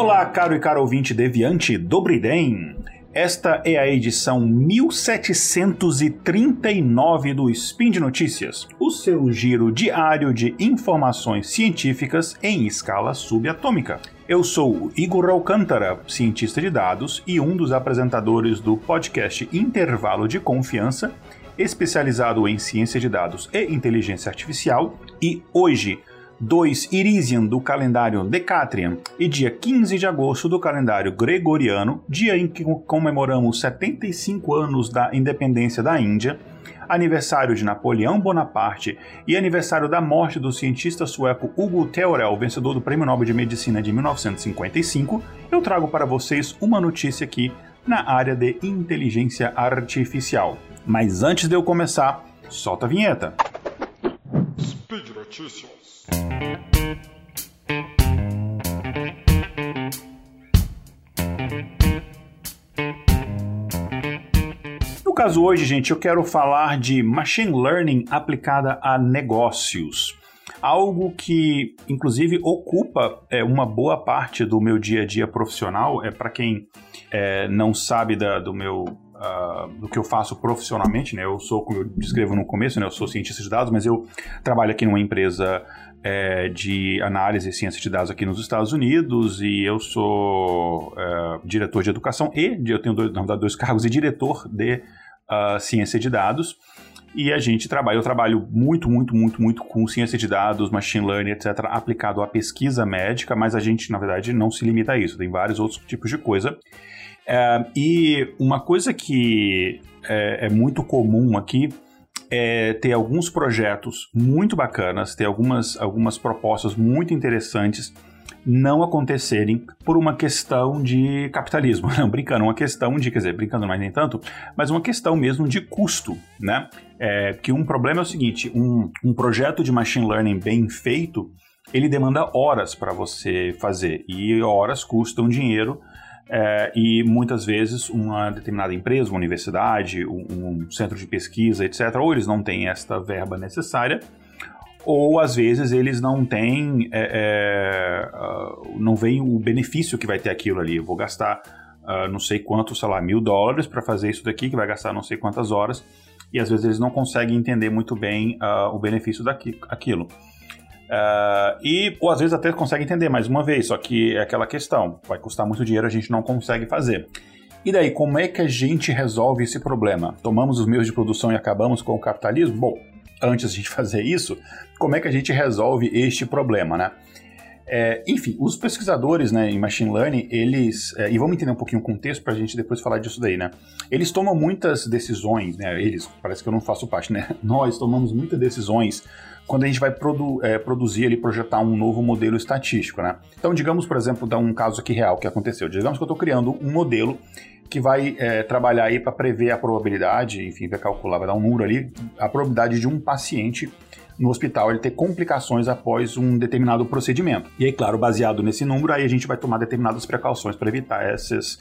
Olá, caro e caro ouvinte deviante do Briden. Esta é a edição 1739 do Spin de Notícias, o seu giro diário de informações científicas em escala subatômica. Eu sou Igor Alcântara, cientista de dados e um dos apresentadores do podcast Intervalo de Confiança, especializado em ciência de dados e inteligência artificial, e hoje 2 Irisian do calendário Decatrian e dia 15 de agosto do calendário Gregoriano, dia em que comemoramos 75 anos da independência da Índia, aniversário de Napoleão Bonaparte e aniversário da morte do cientista sueco Hugo Theorel, vencedor do Prêmio Nobel de Medicina de 1955, eu trago para vocês uma notícia aqui na área de inteligência artificial. Mas antes de eu começar, solta a vinheta. Speed Notícias. No caso hoje, gente, eu quero falar de machine learning aplicada a negócios. Algo que, inclusive, ocupa é, uma boa parte do meu dia a dia profissional. É para quem é, não sabe da, do meu uh, do que eu faço profissionalmente, né? Eu sou, como eu descrevo no começo, né? Eu sou cientista de dados, mas eu trabalho aqui numa empresa é, de análise e ciência de dados aqui nos Estados Unidos e eu sou é, diretor de educação e eu tenho dois, verdade, dois cargos de diretor de uh, ciência de dados. E a gente trabalha, eu trabalho muito, muito, muito, muito com ciência de dados, machine learning, etc., aplicado à pesquisa médica, mas a gente, na verdade, não se limita a isso, tem vários outros tipos de coisa. É, e uma coisa que é, é, muito comum aqui é ter alguns projetos muito bacanas, ter algumas, algumas propostas muito interessantes não acontecerem por uma questão de capitalismo. Não, brincando, uma questão de, quer dizer, brincando mais nem tanto, mas uma questão mesmo de custo, né? É, que um problema é o seguinte, um, um projeto de machine learning bem feito, ele demanda horas para você fazer, e horas custam dinheiro, é, e muitas vezes uma determinada empresa, uma universidade, um, um, centro de pesquisa, etc., ou eles não têm esta verba necessária, ou às vezes eles não têm, é, é, uh, não veem o benefício que vai ter aquilo ali. Eu vou gastar uh, não sei quanto, sei lá, mil dólares para fazer isso daqui, que vai gastar não sei quantas horas, e às vezes eles não conseguem entender muito bem uh, o benefício daquilo. Uh, e, ou às vezes até consegue entender mais uma vez, só que é aquela questão, vai custar muito dinheiro, a gente não consegue fazer. E daí, como é que a gente resolve esse problema? Tomamos os meios de produção e acabamos com o capitalismo? Bom, antes de fazer isso, como é que a gente resolve este problema, né? É, enfim, os pesquisadores né, em machine learning, eles. É, e vamos entender um pouquinho o contexto para a gente depois falar disso daí, né? Eles tomam muitas decisões, né? Eles, parece que eu não faço parte, né? Nós tomamos muitas decisões quando a gente vai produ é, produzir ali, projetar um novo modelo estatístico, né? Então, digamos, por exemplo, dar um caso aqui real que aconteceu. Digamos que eu estou criando um modelo que vai é, trabalhar aí para prever a probabilidade, enfim, vai calcular, vai dar um número ali, a probabilidade de um paciente no hospital ele ter complicações após um determinado procedimento. E aí, claro, baseado nesse número, aí a gente vai tomar determinadas precauções para evitar essas,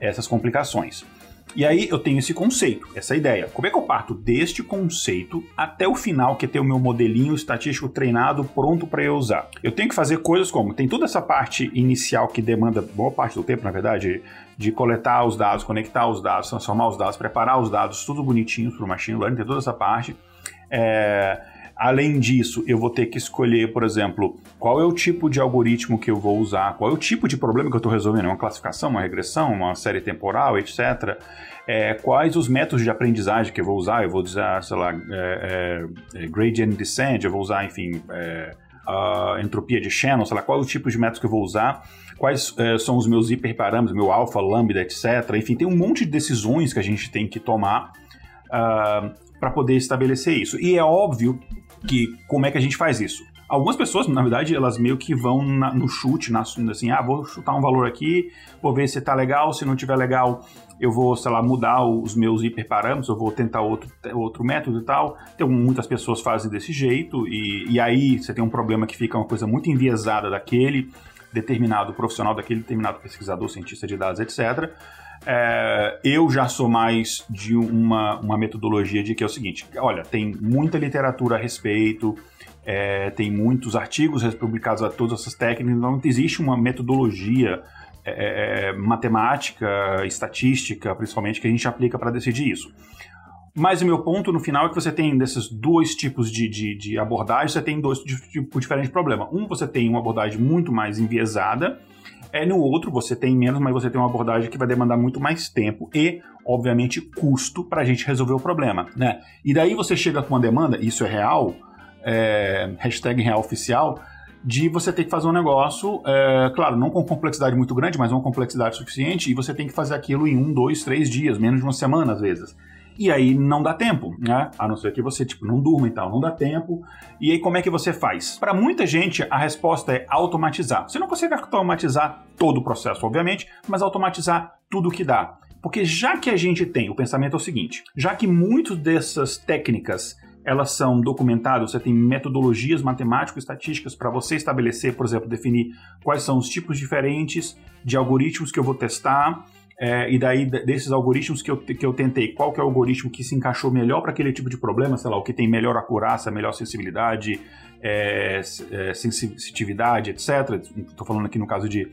essas complicações. E aí eu tenho esse conceito, essa ideia. Como é que eu parto deste conceito até o final, que é ter o meu modelinho estatístico treinado, pronto para eu usar? Eu tenho que fazer coisas como, tem toda essa parte inicial que demanda boa parte do tempo, na verdade, de coletar os dados, conectar os dados, transformar os dados, preparar os dados, tudo bonitinho para o machine learning, tem toda essa parte. É, Além disso, eu vou ter que escolher, por exemplo, qual é o tipo de algoritmo que eu vou usar, qual é o tipo de problema que eu estou resolvendo, uma classificação, uma regressão, uma série temporal, etc. É, quais os métodos de aprendizagem que eu vou usar, eu vou usar, sei lá, é, é, gradient descent, eu vou usar, enfim, é, entropia de Shannon, sei lá, qual é o tipo de método que eu vou usar, quais é, são os meus hiperparâmetros, meu alfa, lambda, etc. Enfim, tem um monte de decisões que a gente tem que tomar uh, ah, para poder estabelecer isso. E é óbvio que como é que a gente faz isso? Algumas pessoas, na verdade, elas meio que vão na, no chute, na, assim, ah, vou chutar um valor aqui, vou ver se tá legal, se não tiver legal, eu vou, sei lá, mudar os meus hiperparâmetros, eu vou tentar outro, outro método e tal. Então, muitas pessoas fazem desse jeito, e, e aí você tem um problema que fica uma coisa muito enviesada daquele determinado profissional, daquele determinado pesquisador, cientista de dados, etc. É, eu já sou mais de uma, uma metodologia de que é o seguinte: olha, tem muita literatura a respeito, é, tem muitos artigos publicados a todas essas técnicas, então existe uma metodologia é, é, matemática, estatística, principalmente, que a gente aplica para decidir isso. Mas o meu ponto no final é que você tem desses dois tipos de, de, de abordagem, você tem dois tipos diferentes de problema. Um, você tem uma abordagem muito mais enviesada, é, no outro você tem menos, mas você tem uma abordagem que vai demandar muito mais tempo e, obviamente, custo para a gente resolver o problema. Né? E daí você chega com uma demanda, isso é real, é, hashtag real oficial, de você ter que fazer um negócio, é, claro, não com complexidade muito grande, mas uma complexidade suficiente, e você tem que fazer aquilo em um, dois, três dias, menos de uma semana às vezes. E aí não dá tempo, né? A não ser que você, tipo, não durma e tal, não dá tempo. E aí como é que você faz? Para muita gente, a resposta é automatizar. Você não consegue automatizar todo o processo, obviamente, mas automatizar tudo que dá. Porque já que a gente tem, o pensamento é o seguinte, já que muitas dessas técnicas elas são documentadas, você tem metodologias matemático-estatísticas para você estabelecer, por exemplo, definir quais são os tipos diferentes de algoritmos que eu vou testar, é, e daí, desses algoritmos que eu, que eu tentei, qual que é o algoritmo que se encaixou melhor para aquele tipo de problema, sei lá, o que tem melhor acurácia, melhor sensibilidade, é, é, sensitividade, etc. Estou falando aqui no caso de,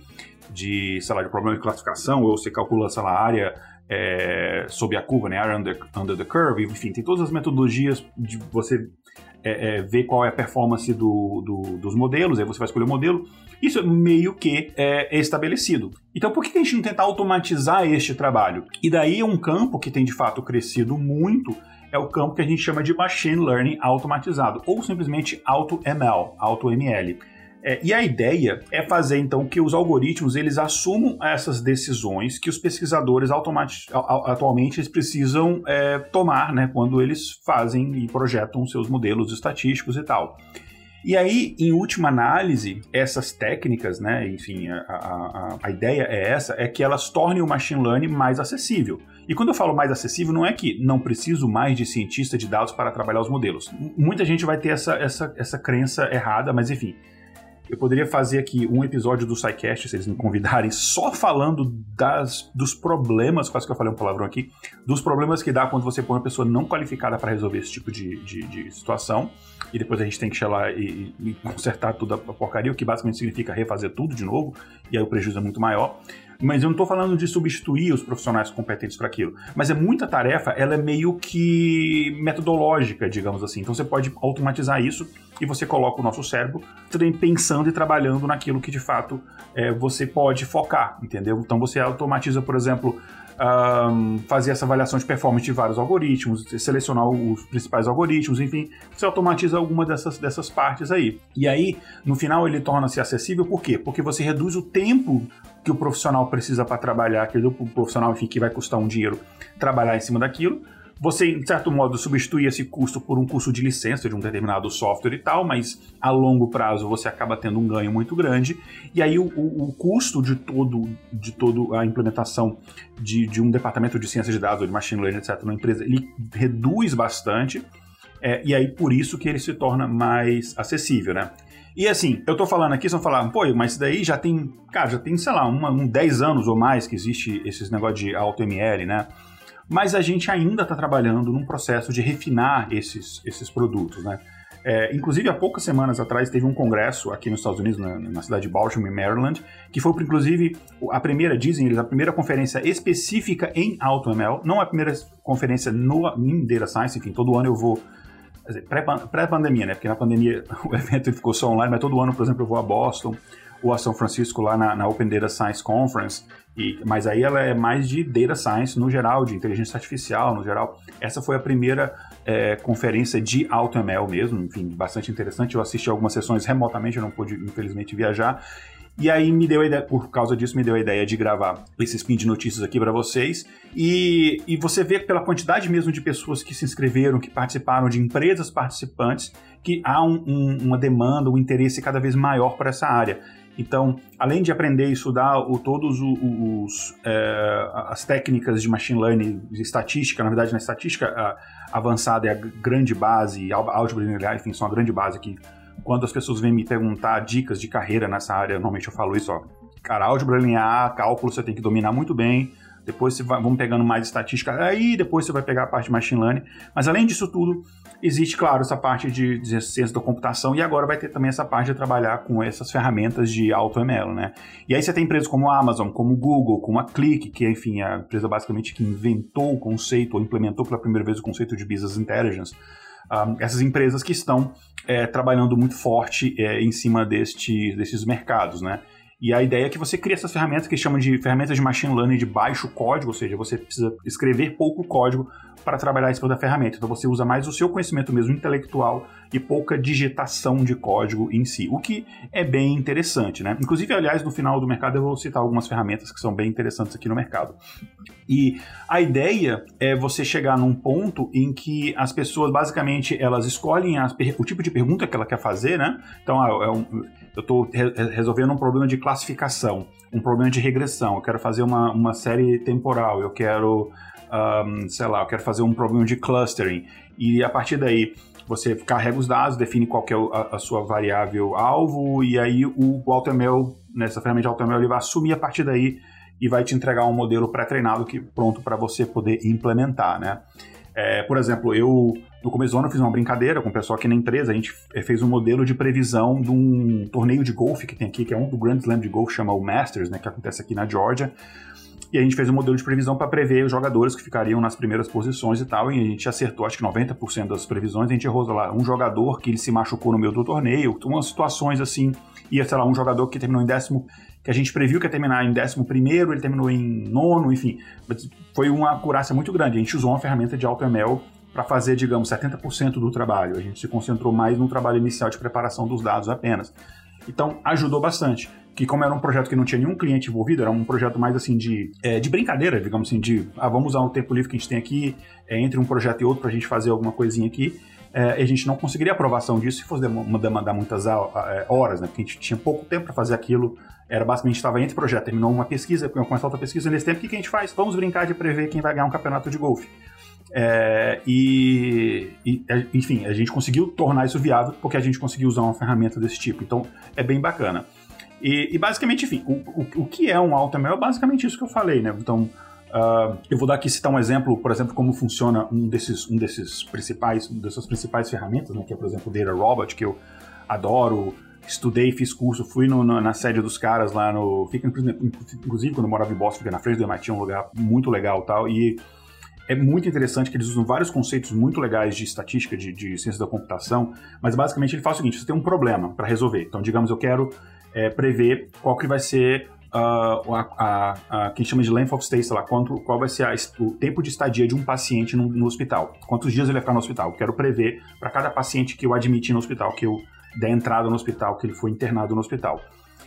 de, sei lá, de problema de classificação, ou você calcula, sei lá, a área é, sob a curva, né, área under, under the curve, enfim, tem todas as metodologias de você é, é, ver qual é a performance do, do, dos modelos, aí você vai escolher o modelo. Isso é meio que é, estabelecido. Então, por que a gente não tenta automatizar este trabalho? E daí é um campo que tem de fato crescido muito, é o campo que a gente chama de Machine Learning automatizado, ou simplesmente AutoML, AutoML. É, e a ideia é fazer então que os algoritmos eles assumam essas decisões que os pesquisadores atualmente eles precisam é, tomar, né, quando eles fazem e projetam seus modelos estatísticos e tal. E aí, em última análise, essas técnicas, né, enfim, a, a, a, ideia é essa, é que elas tornem o machine learning mais acessível. E quando eu falo mais acessível, não é que não preciso mais de cientista de dados para trabalhar os modelos. Muita gente vai ter essa, essa, essa crença errada, mas enfim, eu poderia fazer aqui um episódio do SciCast, se eles me convidarem, só falando das, dos problemas, quase que eu falei um palavrão aqui, dos problemas que dá quando você põe uma pessoa não qualificada para resolver esse tipo de, de, de, situação, e depois a gente tem que chegar e, e, consertar toda a porcaria, o que basicamente significa refazer tudo de novo, e aí o prejuízo é muito maior. Mas eu não estou falando de substituir os profissionais competentes para aquilo. Mas é muita tarefa, ela é meio que metodológica, digamos assim. Então você pode automatizar isso e você coloca o nosso cérebro pensando e trabalhando naquilo que de fato é, você pode focar, entendeu? Então você automatiza, por exemplo, um, fazer essa avaliação de performance de vários algoritmos, selecionar os principais algoritmos, enfim, você automatiza alguma dessas, dessas partes aí. E aí, no final, ele torna-se acessível, por quê? Porque você reduz o tempo que o profissional precisa para trabalhar, aquele profissional, enfim, que vai custar um dinheiro trabalhar em cima daquilo, você, em certo modo, substitui esse custo por um custo de licença de um determinado software e tal, mas a longo prazo você acaba tendo um ganho muito grande. E aí o, o, o custo de todo, de todo a implementação de, de um departamento de ciência de dados ou de machine learning, etc., na empresa, ele reduz bastante. É, e aí por isso que ele se torna mais acessível, né? E assim, eu tô falando aqui, vão falar, pô, mas isso daí já tem, cara, já tem, sei lá, uma, um 10 anos ou mais que existe esses negócio de AutoML, né? mas a gente ainda está trabalhando num processo de refinar esses, esses produtos, né? É, inclusive, há poucas semanas atrás teve um congresso aqui nos Estados Unidos, na, na cidade de Baltimore, Maryland, que foi, inclusive, a primeira, dizem eles, a primeira conferência específica em AutoML, não a primeira conferência no, em Data Science, enfim, todo ano eu vou pré-pandemia, né? Porque na pandemia o evento ficou só online, mas todo ano, por exemplo, eu vou a Boston ou a São Francisco lá na, na Open Data Science Conference e, mas aí ela é mais de data science no geral, de inteligência artificial no geral. Essa foi a primeira é, conferência de AutoML mesmo, enfim, bastante interessante. Eu assisti algumas sessões remotamente, eu não pude, infelizmente, viajar. E aí me deu a ideia, por causa disso, me deu a ideia de gravar esse spin de notícias aqui para vocês. E, e você vê pela quantidade mesmo de pessoas que se inscreveram, que participaram, de empresas participantes, que há um, um, uma demanda, um interesse cada vez maior para essa área. Então, além de aprender e estudar o, todos os, os é, as técnicas de machine learning, de estatística, na verdade, na estatística a, avançada é a grande base, álgebra linear, enfim, são a grande base que quando as pessoas vêm me perguntar dicas de carreira nessa área, normalmente eu falo isso, ó, cara, álgebra linear, cálculo você tem que dominar muito bem, depois você vai, vamos pegando mais estatística, aí depois você vai pegar a parte de machine learning. Mas além disso tudo, existe, claro, essa parte de, de ciência da computação e agora vai ter também essa parte de trabalhar com essas ferramentas de AutoML, né? E aí você tem empresas como a Amazon, como o Google, como a Click, que enfim, é a empresa basicamente que inventou o conceito ou implementou pela primeira vez o conceito de Business Intelligence. Um, essas empresas que estão é, trabalhando muito forte é, em cima deste, desses mercados, né? E a ideia é que você crie essas ferramentas que chamam de ferramentas de machine learning de baixo código, ou seja, você precisa escrever pouco código para trabalhar isso da ferramenta. Então você usa mais o seu conhecimento mesmo intelectual e pouca digitação de código em si, o que é bem interessante, né? Inclusive, aliás, no final do mercado eu vou citar algumas ferramentas que são bem interessantes aqui no mercado. E a ideia é você chegar num ponto em que as pessoas basicamente elas escolhem as, o tipo de pergunta que ela quer fazer, né? Então, ah, é eu estou re resolvendo um problema de classificação, um problema de regressão, eu quero fazer uma, uma série temporal, eu quero, um, sei lá, eu quero fazer um problema de clustering. E a partir daí, você carrega os dados, define qual é a, a sua variável alvo, e aí o, AutoML, nessa ferramenta de AutoML, ele vai assumir a partir daí e vai te entregar um modelo pré-treinado que pronto para você poder implementar, né? É, por exemplo, eu no começo do ano eu fiz uma brincadeira com o pessoal aqui na empresa, a gente fez um modelo de previsão de um torneio de golfe que tem aqui, que é um do Grand Slam de golfe, chama o Masters, né, que acontece aqui na Georgia. E a gente fez um modelo de previsão para prever os jogadores que ficariam nas primeiras posições e tal, e a gente acertou acho que 90% das previsões, a gente errou lá um jogador que ele se machucou no meio do torneio, umas situações assim, ia, sei lá, um jogador que terminou em décimo, que a gente previu que ia terminar em décimo primeiro, ele terminou em nono, enfim, foi uma acurácia muito grande. A gente usou uma ferramenta de AutoML para fazer, digamos, 70% do trabalho. A gente se concentrou mais no trabalho inicial de preparação dos dados apenas. Então, ajudou bastante que como era um projeto que não tinha nenhum cliente envolvido, era um projeto mais assim de, é, de brincadeira, digamos assim, de ah, vamos usar o tempo livre que a gente tem aqui, é, entre um projeto e outro para a gente fazer alguma coisinha aqui. É, a gente não conseguiria aprovação disso se fosse demandar muitas é, horas, né? Porque a gente tinha pouco tempo para fazer aquilo. Era basicamente estava entre projeto, terminou uma pesquisa, começou outra pesquisa nesse tempo. O que, que a gente faz? Vamos brincar de prever quem vai ganhar um campeonato de golfe. É, e, e, enfim, a gente conseguiu tornar isso viável porque a gente conseguiu usar uma ferramenta desse tipo. Então, é bem bacana. E, e basicamente, enfim, o, o, o, que é um AutoML é basicamente isso que eu falei, né? Então, uh, eu vou dar aqui citar um exemplo, por exemplo, como funciona um desses, um desses principais, dessas principais ferramentas, né? Que é, por exemplo, o Data Robot, que eu adoro, estudei, fiz curso, fui no, na, na sede dos caras lá no. Fica, inclusive, quando eu morava em Boston, fica na frente do MIT, um lugar muito legal tal. E é muito interessante que eles usam vários conceitos muito legais de estatística, de, de ciência da computação, mas basicamente ele faz o seguinte: você tem um problema para resolver. Então, digamos, eu quero é, prever qual que vai ser uh, a, a, a, que chama de length of stay, sei lá, quanto, qual vai ser a, o tempo de estadia de um paciente no, no, hospital. Quantos dias ele vai ficar no hospital. Eu quero prever para cada paciente que eu admitir no hospital, que eu der entrada no hospital, que ele foi internado no hospital.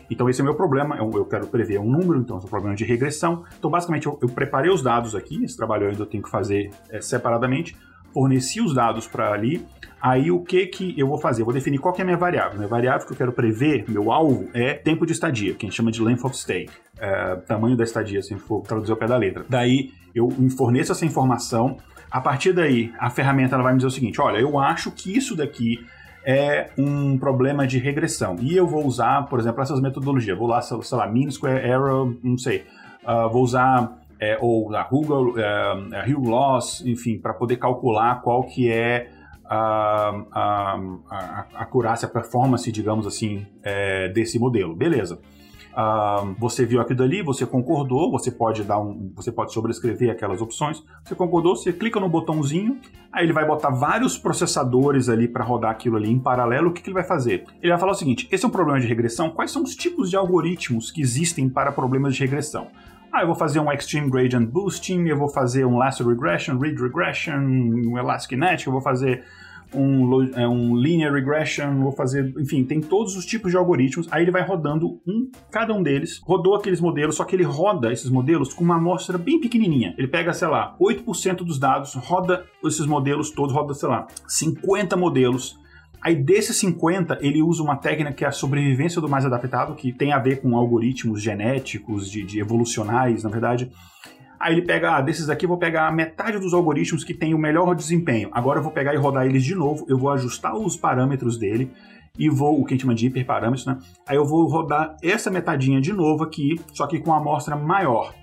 Então esse é o meu problema, eu, eu quero prever um número, então esse é o problema de regressão. Então basicamente eu, eu, preparei os dados aqui, esse trabalho eu ainda tenho que fazer é, separadamente, forneci os dados para ali, aí o que que eu vou fazer? Eu vou definir qual que é a minha variável. Minha variável que eu quero prever, meu alvo, é tempo de estadia, que a gente chama de length of stay, é, tamanho da estadia, se for traduzir ao pé da letra. Daí eu forneço essa informação, a partir daí a ferramenta ela vai me dizer o seguinte, olha, eu acho que isso daqui é um problema de regressão. E eu vou usar, por exemplo, essas metodologias. Vou lá, sei lá, mean square error, não sei. Uh, vou usar é, ou a Google, é, a Hill Loss, enfim, para poder calcular qual que é a, a, a, a acurácia, a performance, digamos assim, é, desse modelo. Beleza. Uh, você viu aquilo dali, você concordou, você pode dar um, você pode sobrescrever aquelas opções. Você concordou, você clica no botãozinho, aí ele vai botar vários processadores ali para rodar aquilo ali em paralelo. O que, que, ele vai fazer? Ele vai falar o seguinte: esse é um problema de regressão. Quais são os tipos de algoritmos que existem para problemas de regressão? Ah, eu vou fazer um Extreme Gradient Boosting, eu vou fazer um Lasso Regression, Read Regression, um Elastic eu vou fazer um, é, um linear regression, vou fazer, enfim, tem todos os tipos de algoritmos. Aí ele vai rodando um, cada um deles, rodou aqueles modelos, só que ele roda esses modelos com uma amostra bem pequenininha. Ele pega, sei lá, 8% dos dados, roda esses modelos todos, roda, sei lá, 50 modelos Aí desses 50, ele usa uma técnica que é a sobrevivência do mais adaptado, que tem a ver com algoritmos genéticos, de, de evolucionais, na verdade. Aí ele pega, ah, desses aqui eu vou pegar a metade dos algoritmos que tem o melhor desempenho. Agora eu vou pegar e rodar eles de novo, eu vou ajustar os parâmetros dele e vou, o que a gente chama de hiperparâmetros, né? Aí eu vou rodar essa metadinha de novo aqui, só que com uma amostra maior.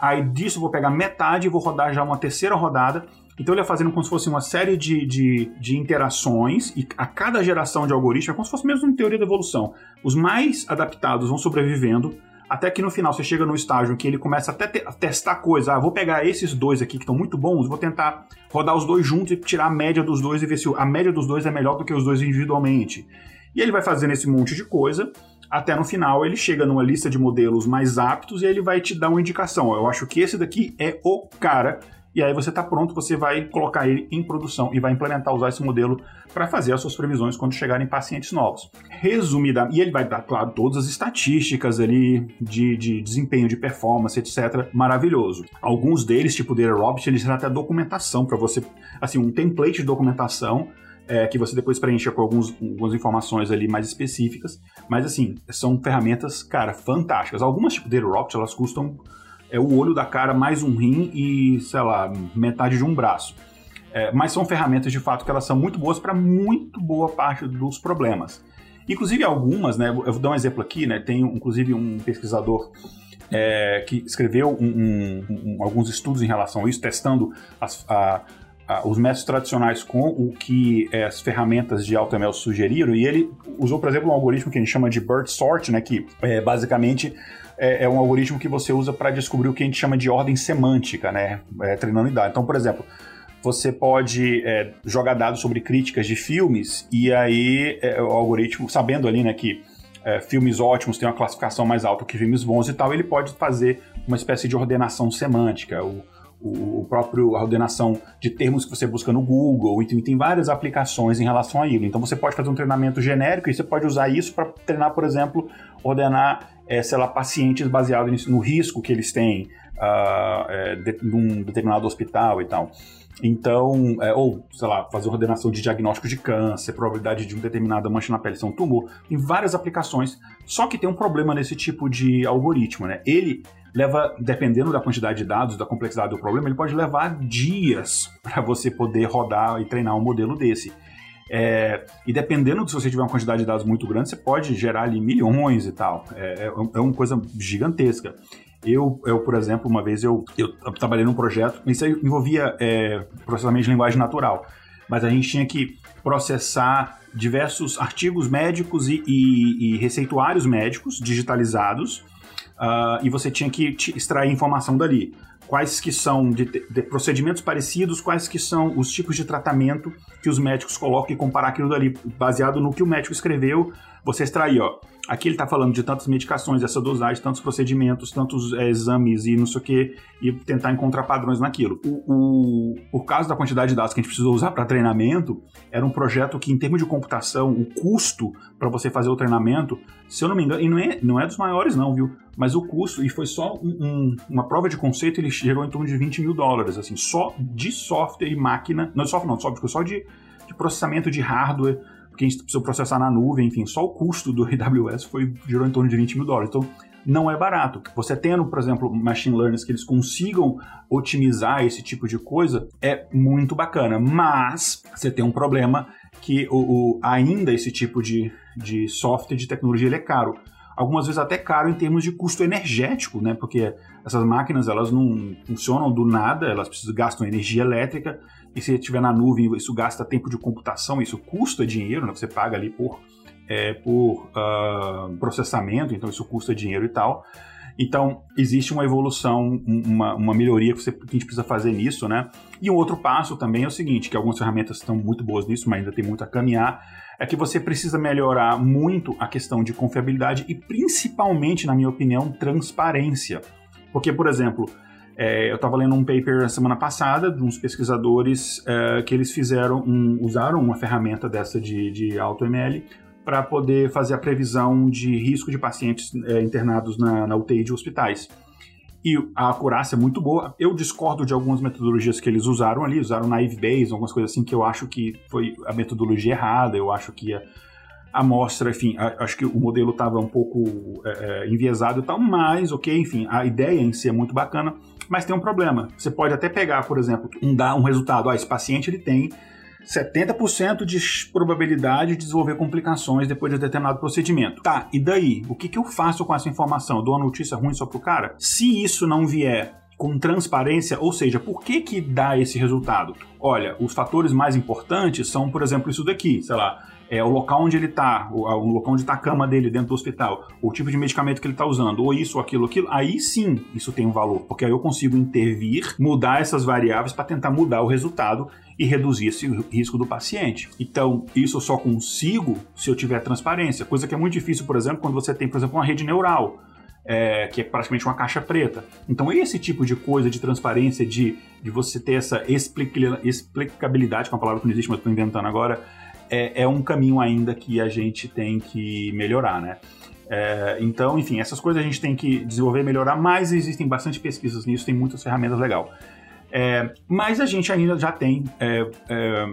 Aí disso eu vou pegar metade e vou rodar já uma terceira rodada. Então ele é fazendo como se fosse uma série de, de, de, interações e a cada geração de algoritmo é como se fosse mesmo em teoria da evolução. Os mais adaptados vão sobrevivendo até que no final você chega no estágio em que ele começa até te a testar coisa. Ah, vou pegar esses dois aqui que estão muito bons, vou tentar rodar os dois juntos e tirar a média dos dois e ver se a média dos dois é melhor do que os dois individualmente. E ele vai fazendo esse monte de coisa até no final ele chega numa lista de modelos mais aptos e ele vai te dar uma indicação. Eu acho que esse daqui é o cara. E aí você está pronto, você vai colocar ele em produção e vai implementar, usar esse modelo para fazer as suas previsões quando chegarem pacientes novos. Resumidamente, e ele vai dar, claro, todas as estatísticas ali de, de desempenho, de performance, etc. Maravilhoso. Alguns deles, tipo o Aerobit, eles têm até documentação para você, assim, um template de documentação é, que você depois preencha com alguns, algumas informações ali mais específicas. Mas assim, são ferramentas, cara, fantásticas. Algumas, tipo Dataropt, elas custam é, o olho da cara mais um rim e, sei lá, metade de um braço. É, mas são ferramentas de fato que elas são muito boas para muito boa parte dos problemas. Inclusive algumas, né? Eu vou dar um exemplo aqui, né? Tem inclusive um pesquisador é, que escreveu um, um, um, alguns estudos em relação a isso, testando as, a, os métodos tradicionais com o que é, as ferramentas de AutoML sugeriram, e ele usou, por exemplo, um algoritmo que a gente chama de BERT sort, né, que é, basicamente é, é, um algoritmo que você usa para descobrir o que a gente chama de ordem semântica, né, é, treinando dados. Então, por exemplo, você pode é, jogar dados sobre críticas de filmes, e aí é, o algoritmo, sabendo ali né, que filmes ótimos têm uma classificação mais alta que filmes bons e tal, ele pode fazer uma espécie de ordenação semântica. O, o, próprio a ordenação de termos que você busca no Google, e tem várias aplicações em relação a isso. Então você pode fazer um treinamento genérico e você pode usar isso para treinar, por exemplo, ordenar, é, sei lá, pacientes baseado no risco que eles têm uh, é, de, num determinado hospital e tal. Então, é, ou, sei lá, fazer ordenação de diagnóstico de câncer, probabilidade de uma determinada mancha na pele ser um tumor, tem várias aplicações. Só que tem um problema nesse tipo de algoritmo, né? Ele leva, dependendo da quantidade de dados, da complexidade do problema, ele pode levar dias para você poder rodar e treinar um modelo desse. É, e dependendo de se você tiver uma quantidade de dados muito grande, você pode gerar ali milhões e tal. É, é, é uma coisa gigantesca. Eu, eu, por exemplo, uma vez eu, eu trabalhei num projeto, isso envolvia é, processamento de linguagem natural, mas a gente tinha que processar diversos artigos médicos e, e, e receituários médicos digitalizados uh, e você tinha que extrair informação dali. Quais que são de, de, procedimentos parecidos, quais que são os tipos de tratamento que os médicos colocam e comparar aquilo dali, baseado no que o médico escreveu, você extrair, ó, Aqui ele está falando de tantas medicações, essa dosagem, tantos procedimentos, tantos é, exames e não sei o que, e tentar encontrar padrões naquilo. O, o, por causa da quantidade de dados que a gente precisou usar para treinamento, era um projeto que, em termos de computação, o custo para você fazer o treinamento, se eu não me engano, e não é, não é dos maiores, não, viu? Mas o custo, e foi só um, um, uma prova de conceito, ele gerou em torno de 20 mil dólares, assim, só de software e máquina, não de software, não, software, só de, de processamento de hardware porque a gente precisou processar na nuvem, enfim, só o custo do AWS foi, girou em torno de 20 mil dólares. Então, não é barato. Você tendo, por exemplo, machine learning que eles consigam otimizar esse tipo de coisa, é muito bacana. Mas você tem um problema que o, o ainda esse tipo de, de software, de tecnologia, ele é caro algumas vezes até caro em termos de custo energético, né? Porque essas máquinas elas não funcionam do nada, elas precisam gastam energia elétrica e se estiver na nuvem isso gasta tempo de computação, isso custa dinheiro, né? Você paga ali por é, por uh, processamento, então isso custa dinheiro e tal. Então, existe uma evolução, uma, uma melhoria que, você, que, a gente precisa fazer nisso, né? E um outro passo também é o seguinte, que algumas ferramentas estão muito boas nisso, mas ainda tem muito a caminhar, é que você precisa melhorar muito a questão de confiabilidade e principalmente, na minha opinião, transparência. Porque, por exemplo, é, eu estava lendo um paper na semana passada de uns pesquisadores é, que eles fizeram um, usaram uma ferramenta dessa de, de AutoML para poder fazer a previsão de risco de pacientes é, internados na, na UTI de hospitais e a acurácia é muito boa. Eu discordo de algumas metodologias que eles usaram ali, usaram naive Bayes, algumas coisas assim que eu acho que foi a metodologia errada, eu acho que a amostra, enfim, a, acho que o modelo estava um pouco é, é, enviesado e tal, mas, ok, enfim, a ideia em si é muito bacana, mas tem um problema. Você pode até pegar, por exemplo, um, um resultado, ó, esse paciente ele tem 70% de probabilidade de desenvolver complicações depois de determinado procedimento. Tá, e daí? O que, que eu faço com essa informação? Eu dou uma notícia ruim só pro cara? Se isso não vier com transparência, ou seja, por que que dá esse resultado? Olha, os fatores mais importantes são, por exemplo, isso daqui, sei lá, é o local onde ele está, o, o, local onde está a cama dele dentro do hospital, o tipo de medicamento que ele está usando, ou isso, ou aquilo, aquilo, aí sim isso tem um valor, porque aí eu consigo intervir, mudar essas variáveis para tentar mudar o resultado e reduzir esse risco do paciente. Então, isso eu só consigo se eu tiver transparência, coisa que é muito difícil, por exemplo, quando você tem, por exemplo, uma rede neural. É, que é praticamente uma caixa preta. Então, esse tipo de coisa de transparência, de, de você ter essa explicabilidade, que é uma palavra que não existe, mas estou inventando agora, é, é, um caminho ainda que a gente tem que melhorar, né? É, então, enfim, essas coisas a gente tem que desenvolver e melhorar, mas existem bastante pesquisas nisso, tem muitas ferramentas legais. É, mas a gente ainda já tem é, é,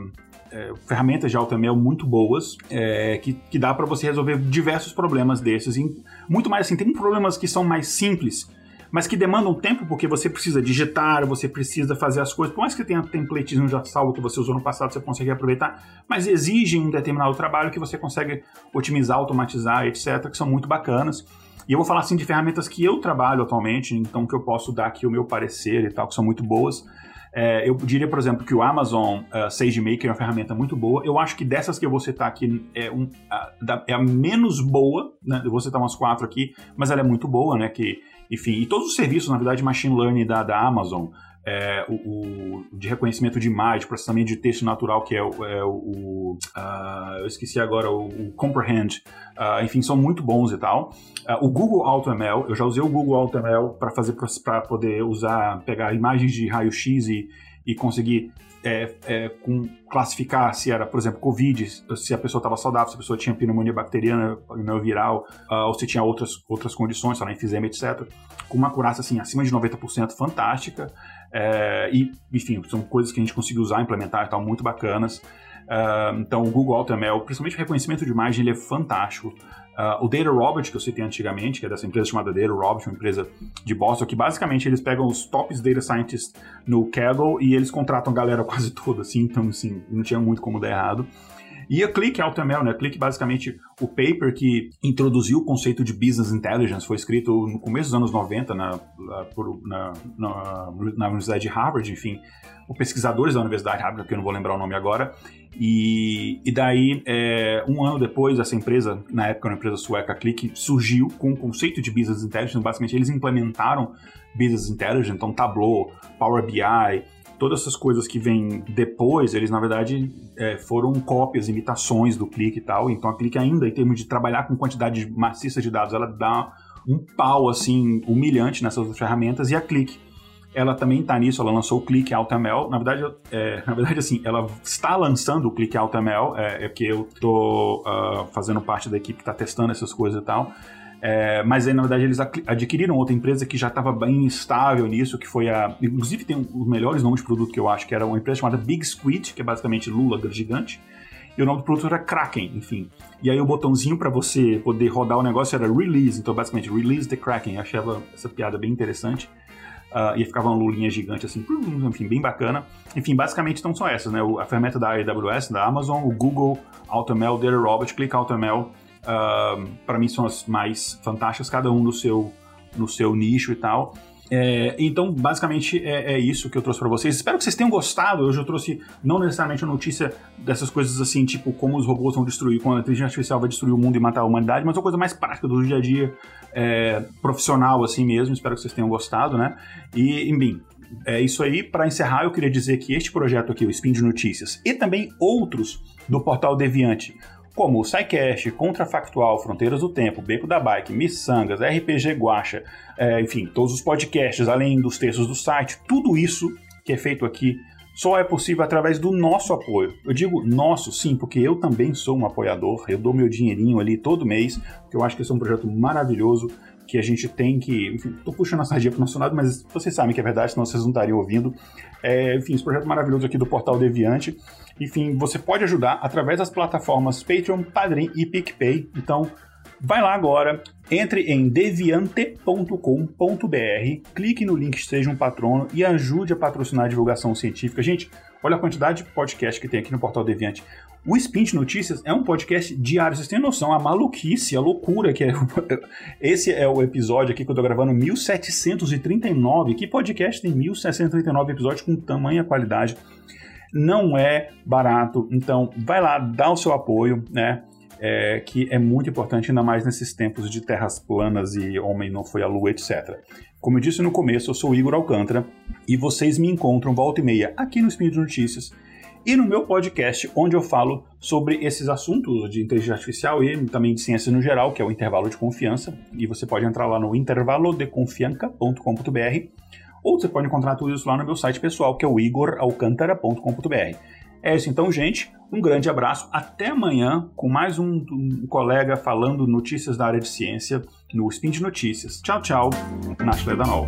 é ferramentas de AutoML muito boas é, que, que dá para você resolver diversos problemas desses. E muito mais assim, tem problemas que são mais simples, mas que demandam tempo porque você precisa digitar, você precisa fazer as coisas. Por mais que tenha templatezinho já salvo que você usou no passado, você consegue aproveitar, mas exigem um determinado trabalho que você consegue otimizar, automatizar, etc., que são muito bacanas. E eu vou falar assim de ferramentas que eu trabalho atualmente, então que eu posso dar aqui o meu parecer e tal, que são muito boas. É, eu diria, por exemplo, que o Amazon uh, SageMaker é uma ferramenta muito boa. Eu acho que dessas que eu vou citar aqui é, um, a, é a menos boa, né? Eu vou citar umas quatro aqui, mas ela é muito boa, né? Que, enfim, e todos os serviços, na verdade, machine learning da, da Amazon, é, o, o, de reconhecimento de imagem, processamento de texto natural, que é o. É o uh, eu esqueci agora, o, Comprehend. Uh, enfim, são muito bons e tal. Uh, o Google AutoML, eu já usei o Google AutoML para fazer para poder usar, pegar imagens de raio-x e, e conseguir é, é, com, classificar se era, por exemplo, Covid, se a pessoa estava saudável, se a pessoa tinha pneumonia bacteriana, pneumonia viral, uh, ou se tinha outras, outras condições, sei lá, enfisema, etc. Com uma curaça assim, acima de 90%, fantástica. É, e, enfim, são coisas que a gente conseguiu usar, implementar e tal, muito bacanas. Uh, então, o Google AutoML, principalmente o reconhecimento de imagem, ele é fantástico. Uh, o Data Robot, que eu citei antigamente, que é dessa empresa chamada Data Robot, uma empresa de Boston, que basicamente eles pegam os tops data scientists no Kaggle e eles contratam a galera quase toda, assim, então, assim, não tinha muito como dar errado. E a Click AutoML, né? A Click, basicamente, o paper que introduziu o conceito de Business Intelligence foi escrito no começo dos anos 90 na, na, na, na Universidade de Harvard, enfim, por pesquisadores da Universidade de Harvard, que eu não vou lembrar o nome agora. E, e daí, é, um ano depois, essa empresa, na época uma empresa sueca, Click, surgiu com o conceito de Business Intelligence. Basicamente, eles implementaram Business Intelligence, então Tableau, Power BI, todas essas coisas que vêm depois, eles na verdade é, foram cópias, imitações do Click e tal. Então a Click ainda, em termos de trabalhar com quantidade maciça de dados, ela dá um pau assim humilhante nessas ferramentas e a Click ela também está nisso, ela lançou o Click AutoML. Na verdade, é, na verdade, assim, ela está lançando o Click AutoML, é, é que eu estou uh, ah, fazendo parte da equipe que está testando essas coisas e tal. É, mas aí, na verdade, eles adquiriram outra empresa que já estava bem estável nisso, que foi a. Inclusive, tem um, os melhores nomes de produto que eu acho, que era uma empresa chamada Big Squid, que é basicamente Lula gigante. E o nome do produto era Kraken, enfim. E aí o botãozinho para você poder rodar o negócio era Release, então basicamente Release the Kraken. Eu achava essa piada bem interessante. Uh, e ficava uma lulinha gigante assim, enfim, bem bacana. Enfim, basicamente então são essas, né? A ferramenta da AWS, da Amazon, o Google AutoML, Data Robot, Click AutoML uh, para mim são as mais fantásticas, cada um no seu, no seu nicho e tal. É, então, basicamente, é, é, isso que eu trouxe para vocês. Espero que vocês tenham gostado. Hoje eu trouxe não necessariamente a notícia dessas coisas assim, tipo como os robôs vão destruir, quando a inteligência artificial vai destruir o mundo e matar a humanidade, mas uma coisa mais prática do dia a dia, é, profissional assim mesmo. Espero que vocês tenham gostado, né? E, enfim, é isso aí. Para encerrar, eu queria dizer que este projeto aqui, o Spin de Notícias, e também outros do portal Deviante, como o SciCast, Contrafactual, Fronteiras do Tempo, Beco da Bike, Missangas, RPG Guacha, é, enfim, todos os podcasts, além dos textos do site, tudo isso que é feito aqui só é possível através do nosso apoio. Eu digo nosso, sim, porque eu também sou um apoiador, eu dou meu dinheirinho ali todo mês, porque eu acho que esse é um projeto maravilhoso que a gente tem que. Enfim, tô puxando a sardinha pro nosso lado, mas vocês sabem que é verdade, senão vocês não estariam ouvindo. É, enfim, esse projeto maravilhoso aqui do Portal Deviante. Enfim, você pode ajudar através das plataformas Patreon, Padrim e PicPay. Então, Vai lá agora, entre em deviante.com.br, clique no link Seja um Patrono e ajude a patrocinar a divulgação científica. Gente, olha a quantidade de podcast que tem aqui no Portal Deviante. O Spin de Notícias é um podcast diário. Vocês têm noção, a maluquice, a loucura que é. Esse é o episódio aqui que eu tô gravando, 1739. Que podcast tem 1739 episódios com tamanha qualidade? Não é barato, então vai lá, dá o seu apoio, né? é, que é muito importante, ainda mais nesses tempos de terras planas e homem não foi à lua, etc. Como eu disse no começo, eu sou Igor Alcântara e vocês me encontram volta e meia aqui no Espírito de Notícias e no meu podcast, onde eu falo sobre esses assuntos de inteligência artificial e também de ciência no geral, que é o Intervalo de Confiança. E você pode entrar lá no intervalodeconfianca.com.br ou você pode encontrar tudo isso lá no meu site pessoal, que é o igoralcantara.com.br. É isso então, gente. Um grande abraço. Até amanhã com mais um, um colega falando notícias da área de ciência no Spin de Notícias. Tchau, tchau. Nashle Danol.